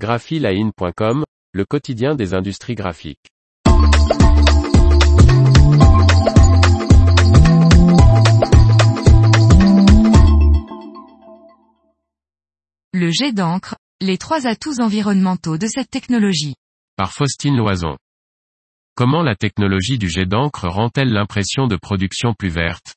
graphiline.com, le quotidien des industries graphiques. Le jet d'encre, les trois atouts environnementaux de cette technologie. Par Faustine Loison. Comment la technologie du jet d'encre rend-elle l'impression de production plus verte?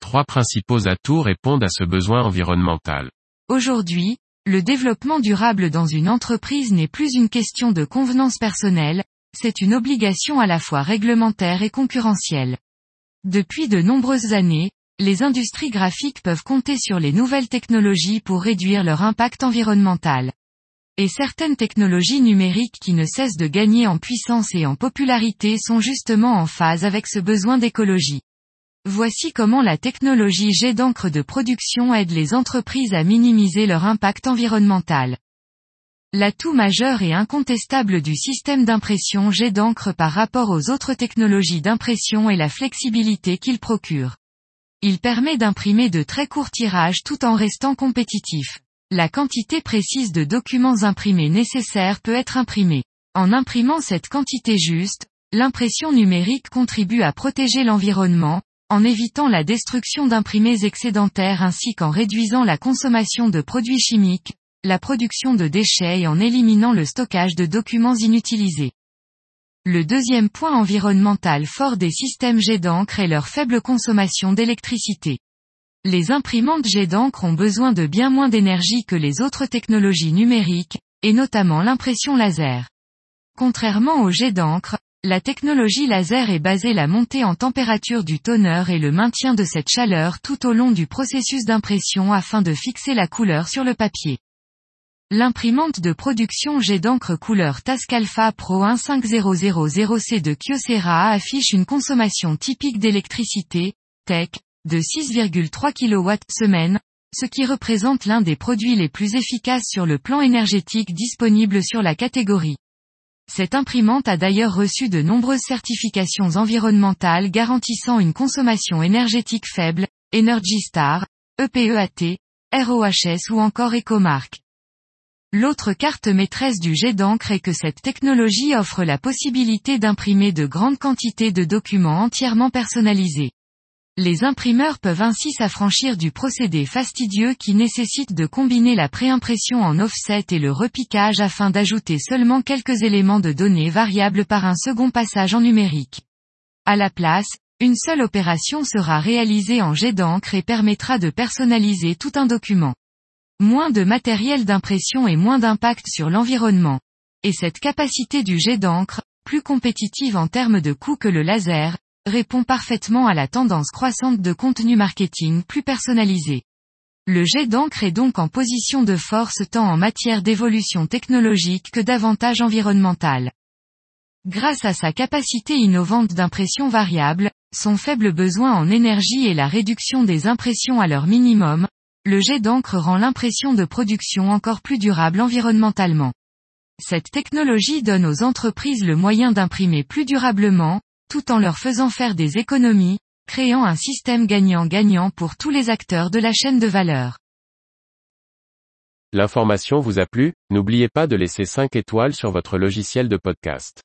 Trois principaux atouts répondent à ce besoin environnemental. Aujourd'hui, le développement durable dans une entreprise n'est plus une question de convenance personnelle, c'est une obligation à la fois réglementaire et concurrentielle. Depuis de nombreuses années, les industries graphiques peuvent compter sur les nouvelles technologies pour réduire leur impact environnemental. Et certaines technologies numériques qui ne cessent de gagner en puissance et en popularité sont justement en phase avec ce besoin d'écologie. Voici comment la technologie jet d'encre de production aide les entreprises à minimiser leur impact environnemental. L'atout majeur et incontestable du système d'impression jet d'encre par rapport aux autres technologies d'impression est la flexibilité qu'il procure. Il permet d'imprimer de très courts tirages tout en restant compétitif. La quantité précise de documents imprimés nécessaire peut être imprimée. En imprimant cette quantité juste, l'impression numérique contribue à protéger l'environnement, en évitant la destruction d'imprimés excédentaires ainsi qu'en réduisant la consommation de produits chimiques, la production de déchets et en éliminant le stockage de documents inutilisés. Le deuxième point environnemental fort des systèmes jet d'encre est leur faible consommation d'électricité. Les imprimantes jet d'encre ont besoin de bien moins d'énergie que les autres technologies numériques, et notamment l'impression laser. Contrairement au jet d'encre, la technologie laser est basée la montée en température du toner et le maintien de cette chaleur tout au long du processus d'impression afin de fixer la couleur sur le papier. L'imprimante de production jet d'encre couleur Tascalfa Pro 15000C de Kyocera affiche une consommation typique d'électricité, TEC, de 6,3 kW semaine, ce qui représente l'un des produits les plus efficaces sur le plan énergétique disponible sur la catégorie. Cette imprimante a d'ailleurs reçu de nombreuses certifications environnementales garantissant une consommation énergétique faible, Energy Star, EPEAT, ROHS ou encore Ecomark. L'autre carte maîtresse du jet d'encre est que cette technologie offre la possibilité d'imprimer de grandes quantités de documents entièrement personnalisés. Les imprimeurs peuvent ainsi s'affranchir du procédé fastidieux qui nécessite de combiner la préimpression en offset et le repiquage afin d'ajouter seulement quelques éléments de données variables par un second passage en numérique. À la place, une seule opération sera réalisée en jet d'encre et permettra de personnaliser tout un document. Moins de matériel d'impression et moins d'impact sur l'environnement. Et cette capacité du jet d'encre, plus compétitive en termes de coût que le laser, répond parfaitement à la tendance croissante de contenu marketing plus personnalisé. Le jet d'encre est donc en position de force tant en matière d'évolution technologique que d'avantage environnemental. Grâce à sa capacité innovante d'impression variable, son faible besoin en énergie et la réduction des impressions à leur minimum, le jet d'encre rend l'impression de production encore plus durable environnementalement. Cette technologie donne aux entreprises le moyen d'imprimer plus durablement, tout en leur faisant faire des économies, créant un système gagnant-gagnant pour tous les acteurs de la chaîne de valeur. L'information vous a plu, n'oubliez pas de laisser 5 étoiles sur votre logiciel de podcast.